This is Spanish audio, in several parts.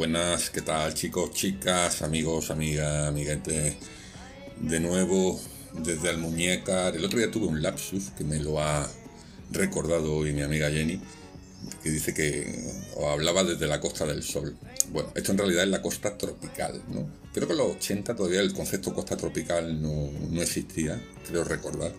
Buenas, ¿qué tal chicos, chicas, amigos, amigas, amiguetes? De nuevo desde Almuñécar. El otro día tuve un lapsus que me lo ha recordado hoy mi amiga Jenny, que dice que hablaba desde la Costa del Sol. Bueno, esto en realidad es la costa tropical, ¿no? Creo que en los 80 todavía el concepto costa tropical no, no existía, creo recordar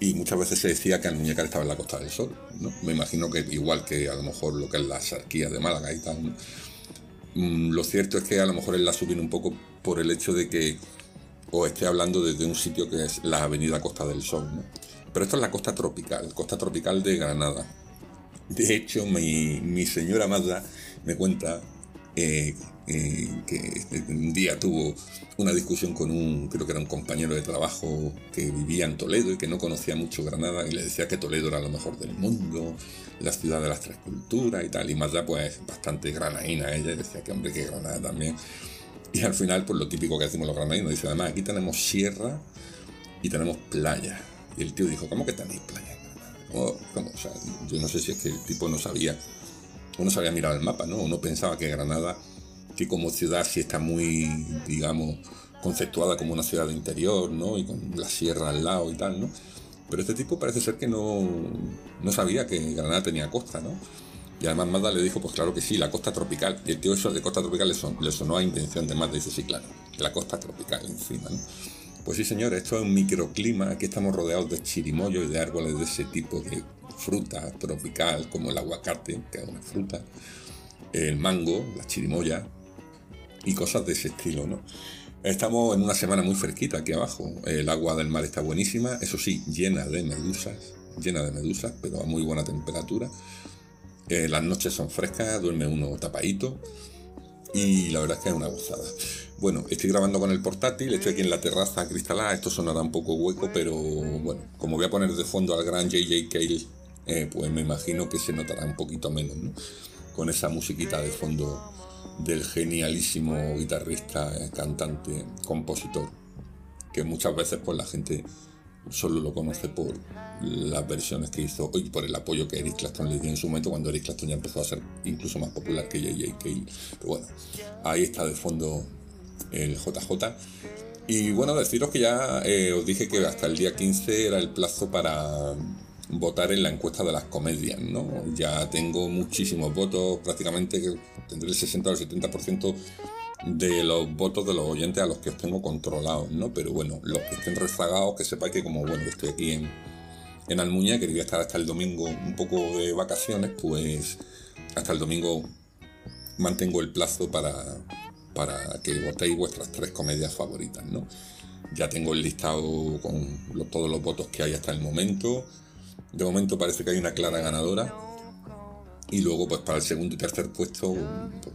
y muchas veces se decía que Almuñécar estaba en la Costa del Sol, ¿no? Me imagino que igual que a lo mejor lo que es la Sarquía de Málaga y tal, lo cierto es que a lo mejor él la subir un poco por el hecho de que o esté hablando desde un sitio que es la Avenida Costa del Sol, ¿no? Pero esto es la costa tropical, costa tropical de Granada. De hecho, mi, mi señora Mazda me cuenta eh, que un día tuvo una discusión con un, creo que era un compañero de trabajo que vivía en Toledo y que no conocía mucho Granada y le decía que Toledo era lo mejor del mundo, la ciudad de las tres culturas y tal. Y Mazda pues bastante granadina ella, decía que hombre que Granada también. Y al final, pues lo típico que decimos los granadinos, dice además aquí tenemos sierra y tenemos playa. Y el tío dijo, ¿cómo que tenéis playa? O sea, yo no sé si es que el tipo no sabía uno sabía mirar el mapa, ¿no? Uno pensaba que Granada, como ciudad sí está muy, digamos, conceptuada como una ciudad de interior, ¿no? Y con la sierra al lado y tal, ¿no? Pero este tipo parece ser que no, no sabía que Granada tenía costa, ¿no? Y además Mazda le dijo, pues claro que sí, la costa tropical. Y el tío eso de costa tropical le, le sonó a invención de Mazda. Dice, sí, claro, la costa tropical encima, ¿no? Pues sí, señor, esto es un microclima. Aquí estamos rodeados de chirimoyos y de árboles de ese tipo de fruta tropical, como el aguacate, que es una fruta, el mango, la chirimoya y cosas de ese estilo, ¿no? Estamos en una semana muy fresquita aquí abajo. El agua del mar está buenísima, eso sí, llena de medusas, llena de medusas, pero a muy buena temperatura. Eh, las noches son frescas, duerme uno tapadito y la verdad es que es una gozada. Bueno, estoy grabando con el portátil, estoy aquí en la terraza cristalada, esto sonará un poco hueco, pero bueno, como voy a poner de fondo al gran JJ Cale, eh, pues me imagino que se notará un poquito menos, ¿no? Con esa musiquita de fondo del genialísimo guitarrista, eh, cantante, compositor, que muchas veces pues la gente solo lo conoce por las versiones que hizo y por el apoyo que Eric Clapton le dio en su momento cuando Eric Clapton ya empezó a ser incluso más popular que JJ Cale. Pero bueno, ahí está de fondo el JJ. Y bueno, deciros que ya eh, os dije que hasta el día 15 era el plazo para votar en la encuesta de las comedias, ¿no? Ya tengo muchísimos votos, prácticamente tendré el 60 o el 70% de los votos de los oyentes a los que os tengo controlados, ¿no? Pero bueno, los que estén rezagados, que sepáis que como, bueno, estoy aquí en, en Almuña, que voy estar hasta el domingo un poco de vacaciones, pues hasta el domingo mantengo el plazo para, para que votéis vuestras tres comedias favoritas, ¿no? Ya tengo el listado con todos los votos que hay hasta el momento. De momento parece que hay una clara ganadora. Y luego, pues para el segundo y tercer puesto, pues,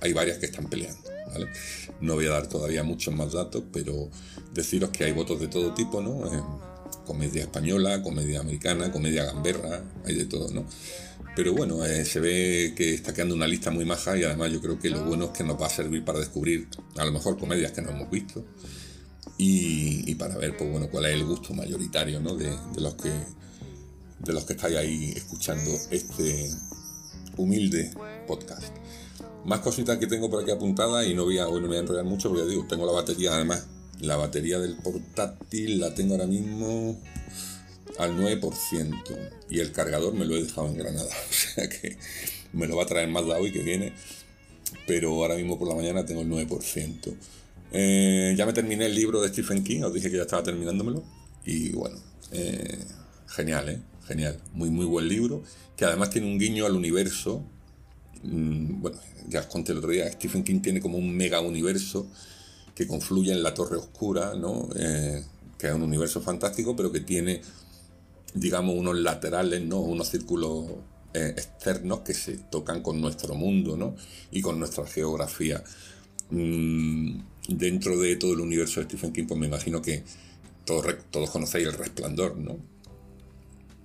hay varias que están peleando. ¿vale? No voy a dar todavía muchos más datos, pero deciros que hay votos de todo tipo, ¿no? Eh, comedia española, comedia americana, comedia gamberra, hay de todo, ¿no? Pero bueno, eh, se ve que está quedando una lista muy maja y además yo creo que lo bueno es que nos va a servir para descubrir a lo mejor comedias que no hemos visto y, para ver pues bueno cuál es el gusto mayoritario ¿no? de, los que de los que estáis ahí escuchando este humilde podcast. Más cositas que tengo por aquí apuntadas y no voy a, no voy a enrollar mucho porque digo, tengo la batería además, la batería del portátil la tengo ahora mismo al 9% y el cargador me lo he dejado en Granada, o sea que me lo va a traer más la hoy que viene, pero ahora mismo por la mañana tengo el 9%. Eh, ya me terminé el libro de Stephen King, os dije que ya estaba terminándomelo y bueno, eh, genial, ¿eh? Genial, muy muy buen libro, que además tiene un guiño al universo. Mm, bueno, ya os conté el otro día, Stephen King tiene como un mega universo que confluye en la Torre Oscura, ¿no? Eh, que es un universo fantástico, pero que tiene digamos, unos laterales, ¿no? Unos círculos eh, externos que se tocan con nuestro mundo, ¿no? Y con nuestra geografía. Mm, dentro de todo el universo de Stephen King, pues me imagino que todos, todos conocéis El Resplandor, ¿no?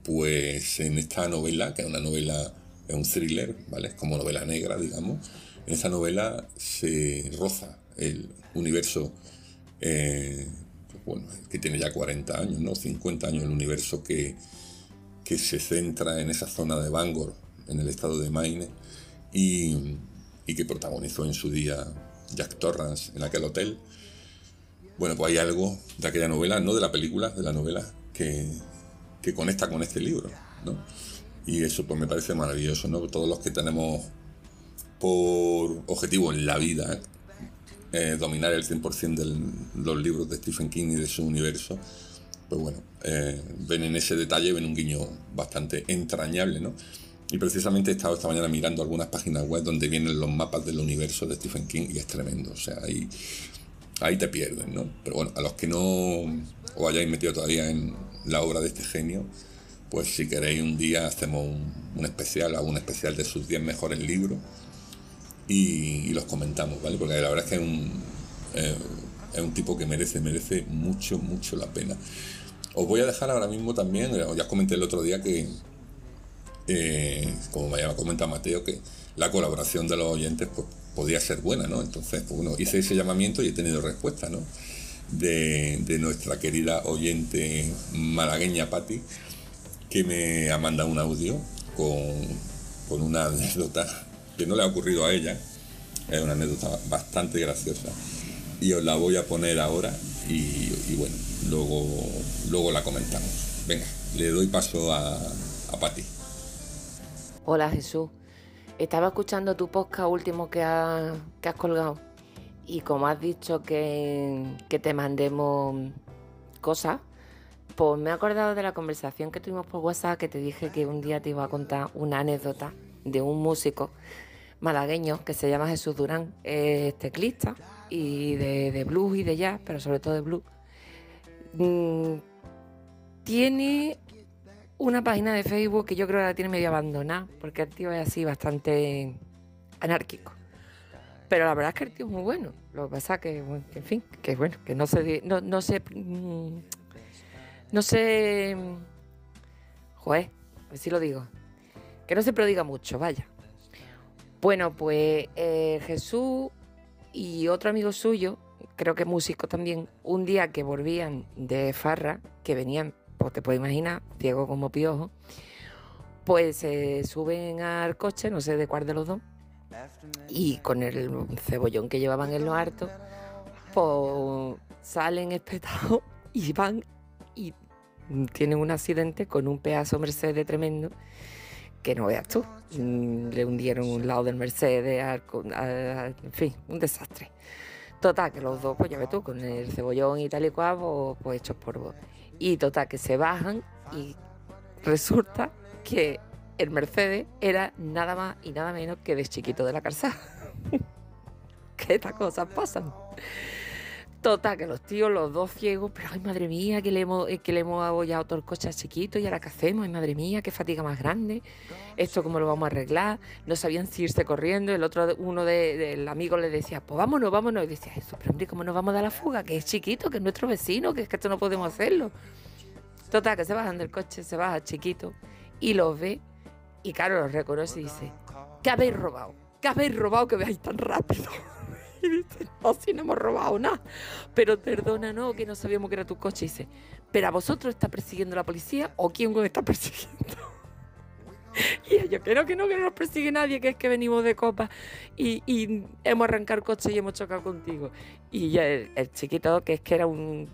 Pues en esta novela, que es una novela, es un thriller, ¿vale? Es como novela negra, digamos. En esta novela se roza el universo eh, bueno, que tiene ya 40 años, ¿no? 50 años el universo que, que se centra en esa zona de Bangor, en el estado de Maine, y, y que protagonizó en su día Jack Torrance en aquel hotel. Bueno, pues hay algo de aquella novela, no de la película, de la novela, que, que conecta con este libro, ¿no? Y eso pues me parece maravilloso, ¿no? Todos los que tenemos por objetivo en la vida eh, dominar el 100% de los libros de Stephen King y de su universo, pues bueno, eh, ven en ese detalle, ven un guiño bastante entrañable, ¿no? Y precisamente he estado esta mañana mirando algunas páginas web donde vienen los mapas del universo de Stephen King y es tremendo, o sea, ahí, ahí te pierden, ¿no? Pero bueno, a los que no os hayáis metido todavía en la obra de este genio, pues si queréis un día hacemos un, especial, algún especial de sus 10 mejores libros y, los comentamos, ¿vale? Porque la verdad es que es un, eh, es un tipo que merece, merece mucho, mucho la pena. Os voy a dejar ahora mismo también, eh, ya os comenté el otro día que, eh, como me había comentado Mateo, que la colaboración de los oyentes pues, podía ser buena, ¿no? Entonces, pues, bueno, hice ese llamamiento y he tenido respuesta, ¿no? De, nuestra querida oyente malagueña Patti, que me ha mandado un audio con, con una anécdota que no le ha ocurrido a ella. Es una anécdota bastante graciosa. Y os la voy a poner ahora y, bueno, luego, luego la comentamos. Venga, le doy paso a, Patti. Hola Jesús. Estaba escuchando tu podcast último que, has colgado y como has dicho que, que te mandemos cosas, pues me he acordado de la conversación que tuvimos por WhatsApp que te dije que un día te iba a contar una anécdota de un músico malagueño que se llama Jesús Durán, es teclista y de, blues y de jazz, pero sobre todo de blues. Mm, tiene una página de Facebook que yo creo que la tiene medio abandonada, porque el tío es así bastante anárquico. Pero la verdad es que el tío es muy bueno. Lo que pasa que, en fin, que bueno, que no se no, no se mm, no se joder, a ver si lo digo. Que no se prodiga mucho, vaya. Bueno, pues eh, Jesús y otro amigo suyo, creo que músico también, un día que volvían de Farra, que venían, pues te puedes imaginar, ciego como piojo, pues se suben al coche, no sé de cuál de los dos, y con el cebollón que llevaban en los hartos, pues salen espetados y van y tienen un accidente con un pedazo Mercedes tremendo que no veas tú. Mm, le hundieron un lado del Mercedes, en fin, un desastre. Total, que los dos, pues ya ves tú, con el cebollón y tal y cual, pues, pues hechos por Y total, que se bajan y resulta que el Mercedes era nada más y nada menos que de chiquito de la calzada. que estas cosas pasan. Total, que los tíos, los dos ciegos, pero ay madre mía, que le hemos, eh, que le hemos abollado todo el coche a chiquito y ahora qué hacemos, ay madre mía, qué fatiga más grande, esto cómo lo vamos a arreglar, no sabían si irse corriendo, el otro, uno del de, amigo le decía, pues vámonos, vámonos, y decía, eso, pero hombre, ¿cómo nos vamos a dar la fuga? Que es chiquito, que es nuestro vecino, que es que esto no podemos hacerlo. Total, que se bajan del coche, se baja chiquito y los ve y claro, los reconoce y dice, ¿qué habéis robado? ¿Qué habéis robado que veáis tan rápido? Y dice, no, si no hemos robado nada. Pero perdona, no, que no sabíamos que era tu coche. Y dice, pero a vosotros está persiguiendo la policía o quién os está persiguiendo. Y yo creo que no, que no nos persigue nadie, que es que venimos de copa y, hemos arrancado el coche y hemos chocado contigo. Y el, chiquito, que es que era un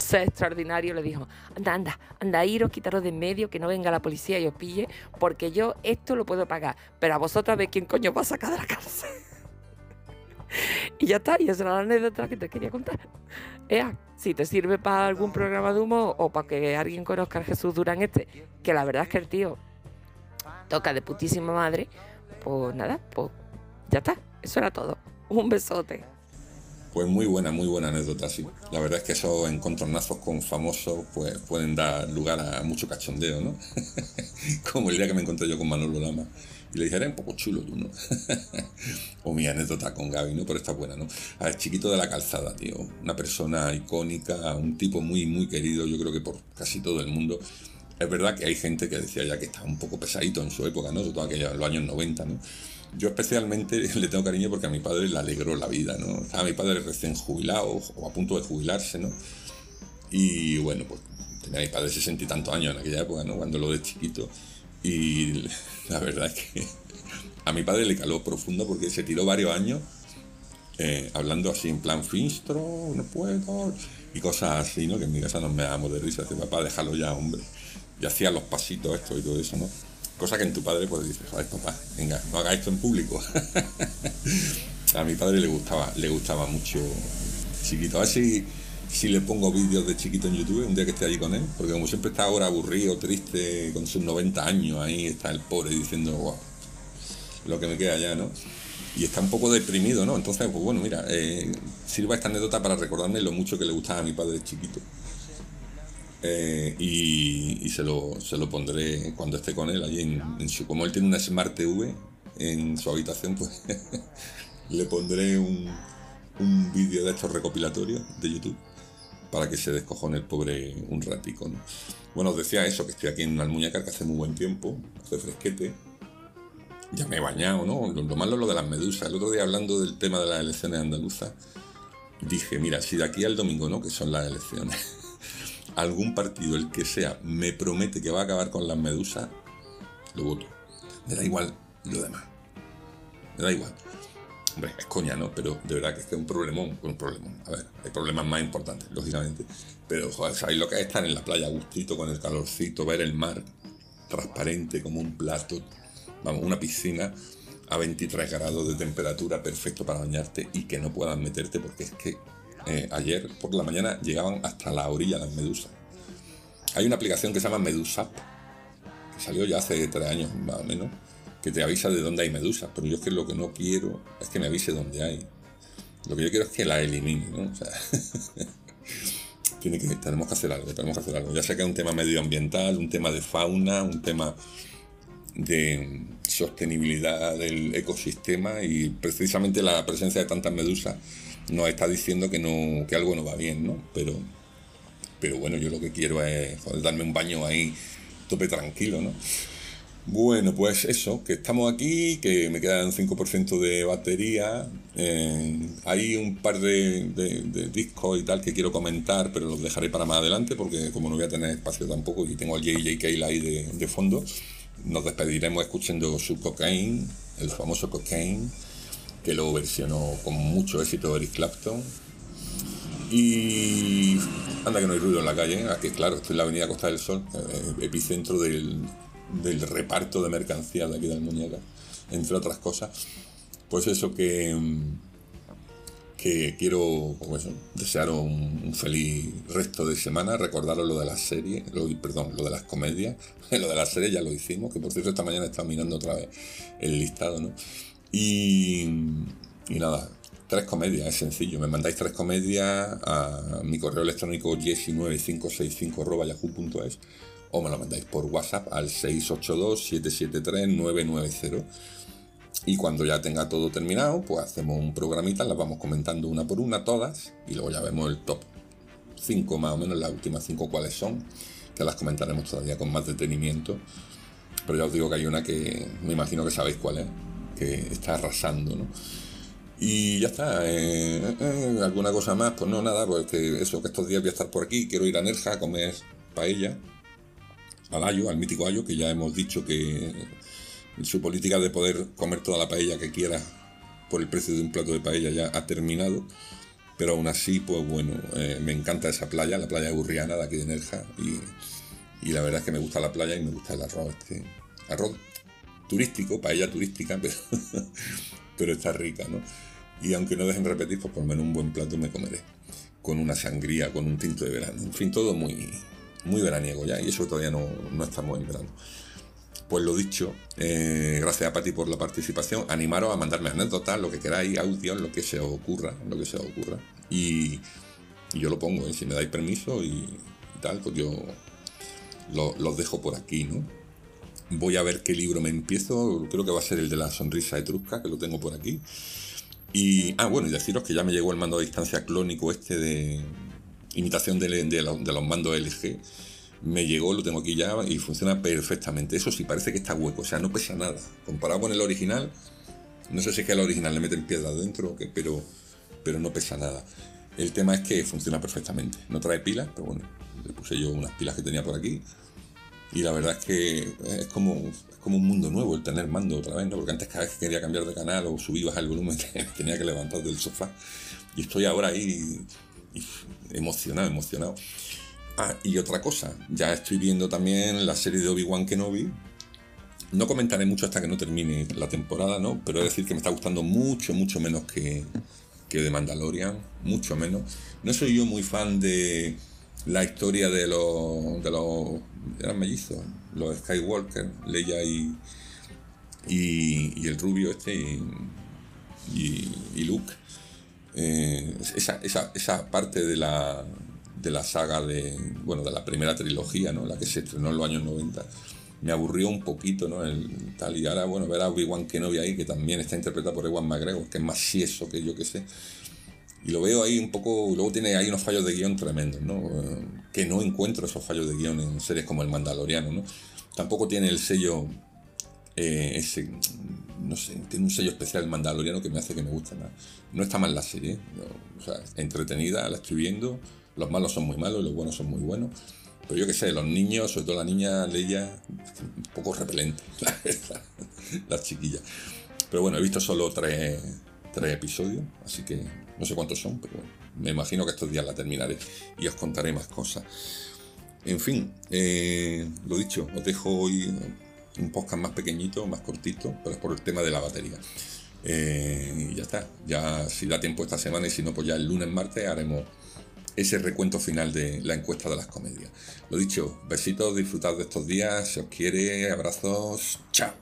ser extraordinario, le dijo, anda, anda, anda, iros, quitaros de en medio, que no venga la policía y os pille, porque yo esto lo puedo pagar, pero a vosotros a quién coño va a sacar de la cárcel. y ya está, y esa era la anécdota que te quería contar. Ea, si te sirve para algún programa de humo o para que alguien conozca a Jesús Durán este, que la verdad es que el tío toca de putísima madre, pues nada, pues ya está, eso era todo. Un besote. Pues muy buena, muy buena anécdota, sí. La verdad es que esos encontronazos con famosos pues pueden dar lugar a mucho cachondeo, ¿no? Como el día que me encontré yo con Manolo Lama y le dije, era un poco chulo tú, ¿no? o mi anécdota con Gaby, ¿no? Pero está buena, ¿no? A ver, chiquito de la calzada, tío. Una persona icónica, un tipo muy, muy querido, yo creo que por casi todo el mundo. Es verdad que hay gente que decía ya que estaba un poco pesadito en su época, ¿no? Sobre todo en los años 90, ¿no? Yo especialmente le tengo cariño porque a mi padre le alegró la vida, ¿no? Estaba mi padre recién jubilado o a punto de jubilarse, ¿no? Y bueno, pues tenía mi padre sesenta y tantos años en aquella época, ¿no? Cuando lo de chiquito. Y la verdad es que a mi padre le caló profundo porque se tiró varios años eh, hablando así en plan finstro, no puedo, y cosas así, ¿no? Que en mi casa nos me damos de risa, dice, papá, déjalo ya, hombre. Y hacía los pasitos esto y todo eso, ¿no? Cosa que en tu padre pues dices, joder, papá, venga, no haga esto en público. a mi padre le gustaba, le gustaba mucho chiquito. A ver si, si le pongo vídeos de chiquito en YouTube un día que esté allí con él, porque como siempre está ahora aburrido, triste, con sus 90 años ahí, está el pobre diciendo, wow, lo que me queda ya, ¿no? y está un poco deprimido, ¿no? Entonces, pues bueno, mira, eh, sirva esta anécdota para recordarme lo mucho que le gustaba a mi padre chiquito. Eh, y, se, lo, se lo pondré cuando esté con él allí en, su... Como él tiene una Smart TV en su habitación, pues le pondré un, un vídeo de estos recopilatorios de YouTube para que se descojone el pobre un ratico, ¿no? Bueno, os decía eso, que estoy aquí en Almuñacar, que hace muy buen tiempo, hace fresquete, ya me he bañado, ¿no? Lo, malo es lo de las medusas. El otro día hablando del tema de las elecciones andaluzas, dije, mira, si de aquí al domingo, ¿no? Que son las elecciones, algún partido, el que sea, me promete que va a acabar con las medusas, lo voto. Me da igual lo demás. Me da igual. Hombre, es coña, ¿no? Pero de verdad que es que es un problemón, un problemón. A ver, hay problemas más importantes, lógicamente. Pero, joder, ¿sabéis lo que es estar en la playa gustito, con el calorcito, ver el mar transparente como un plato, vamos, una piscina a 23 grados de temperatura, perfecto para bañarte y que no puedas meterte porque es que eh, ayer por la mañana llegaban hasta la orilla las medusas. Hay una aplicación que se llama Medusap, que salió ya hace tres años más o menos, que te avisa de dónde hay medusas, pero yo es que lo que no quiero es que me avise dónde hay. Lo que yo quiero es que la elimine, ¿no? Sea, que, tenemos que hacer algo, tenemos que hacer algo. Ya sé que es un tema medioambiental, un tema de fauna, un tema de sostenibilidad del ecosistema y precisamente la presencia de tantas medusas nos está diciendo que no que algo no va bien, ¿no? Pero pero bueno, yo lo que quiero es darme un baño ahí tope tranquilo, ¿no? Bueno, pues eso, que estamos aquí, que me quedan 5% de batería. Eh, hay un par de, discos y tal que quiero comentar, pero los dejaré para más adelante porque como no voy a tener espacio tampoco y tengo al JJK ahí de, de fondo, nos despediremos escuchando su Cocaine, el famoso Cocaine, que lo versionó con mucho éxito Eric Clapton. Y anda que no hay ruido en la calle, ¿eh? aquí claro, estoy en la avenida Costa del Sol, eh, epicentro del, reparto de mercancías de aquí del Muñeca, entre otras cosas. Pues eso que que quiero pues desearos un, feliz resto de semana, recordaros lo de las series, lo, perdón, lo de las comedias, lo de las series ya lo hicimos, que por cierto esta mañana estaba mirando otra vez el listado, ¿no? Y, nada, tres comedias, es sencillo, me mandáis tres comedias a mi correo electrónico jessy9565 o me lo mandáis por WhatsApp al 682-773-990 y cuando ya tenga todo terminado, pues hacemos un programita, las vamos comentando una por una todas y luego ya vemos el top 5 más o menos, las últimas 5 cuáles son, que las comentaremos todavía con más detenimiento. Pero ya os digo que hay una que me imagino que sabéis cuál es, que está arrasando, ¿no? Y ya está. Eh, eh, ¿Alguna cosa más? Pues no, nada, pues eso, que estos días voy a estar por aquí, quiero ir a Nerja a comer paella, al Ayo, al mítico Ayo, que ya hemos dicho que su política de poder comer toda la paella que quiera por el precio de un plato de paella ya ha terminado. Pero aún así, pues bueno, eh, me encanta esa playa, la playa burriana de aquí de Nerja. Y, la verdad es que me gusta la playa y me gusta el arroz. Este, arroz turístico, paella turística, pero, está rica, ¿no? Y aunque no dejen repetir, pues por lo menos un buen plato me comeré. Con una sangría, con un tinto de verano. En fin, todo muy, muy veraniego ya. Y eso todavía no, no estamos en verano. Pues lo dicho, eh, gracias a Pati por la participación. Animaros a mandarme anécdotas, lo que queráis, audio, lo que se os ocurra, lo que se os ocurra. Y, yo lo pongo, ¿eh? si me dais permiso y, tal, pues yo los dejo por aquí, ¿no? Voy a ver qué libro me empiezo. Creo que va a ser el de la sonrisa etrusca, que lo tengo por aquí. Y, ah, bueno, y deciros que ya me llegó el mando a distancia clónico este de imitación de, los mandos LG me llegó, lo tengo aquí ya y funciona perfectamente. Eso sí, parece que está hueco, o sea, no pesa nada. Comparado con el original, no sé si es que al original le meten piedra dentro, pero, pero no pesa nada. El tema es que funciona perfectamente. No trae pilas, pero bueno, le puse yo unas pilas que tenía por aquí Y la verdad es que es como, como un mundo nuevo el tener mando otra vez, ¿no? Porque antes cada vez que quería cambiar de canal o subir bajar el volumen tenía que levantar del sofá. Y estoy ahora ahí emocionado, emocionado. Ah, y otra cosa, ya estoy viendo también la serie de Obi-Wan Kenobi. No comentaré mucho hasta que no termine la temporada, ¿no? Pero es decir que me está gustando mucho, mucho menos que, que de Mandalorian, mucho menos. No soy yo muy fan de la historia de los, de los eran mellizos, los Skywalker, Leia y, y, el rubio este y, y Luke. Eh, esa, esa, esa, parte de la, de la saga de, bueno, de la primera trilogía, ¿no? la que se estrenó en los años 90, me aburrió un poquito, ¿no? El, tal, y ahora, bueno, ver a Obi-Wan Kenobi ahí, que también está interpretado por Ewan McGregor, que es más sieso que yo que sé. Y lo veo ahí un poco, luego tiene ahí unos fallos de guion tremendos, ¿no? Que no encuentro esos fallos de guion en series como El Mandaloriano, ¿no? Tampoco tiene el sello, eh, ese, no sé, tiene un sello especial el Mandaloriano que me hace que me guste más. No está mal la serie, o sea, entretenida, la estoy viendo, los malos son muy malos, los buenos son muy buenos. Pero yo qué sé, los niños, sobre todo la niña Leia, un poco repelente, la, chiquilla. Pero bueno, he visto solo tres, tres episodios, así que no sé cuántos son, pero me imagino que estos días la terminaré y os contaré más cosas. En fin, eh, lo dicho, os dejo hoy un podcast más pequeñito, más cortito, pero es por el tema de la batería. Eh, y ya está, ya si da tiempo esta semana y si no, pues ya el lunes, martes haremos ese recuento final de la encuesta de las comedias. Lo dicho, besitos, disfrutad de estos días, si os quiere, abrazos, chao.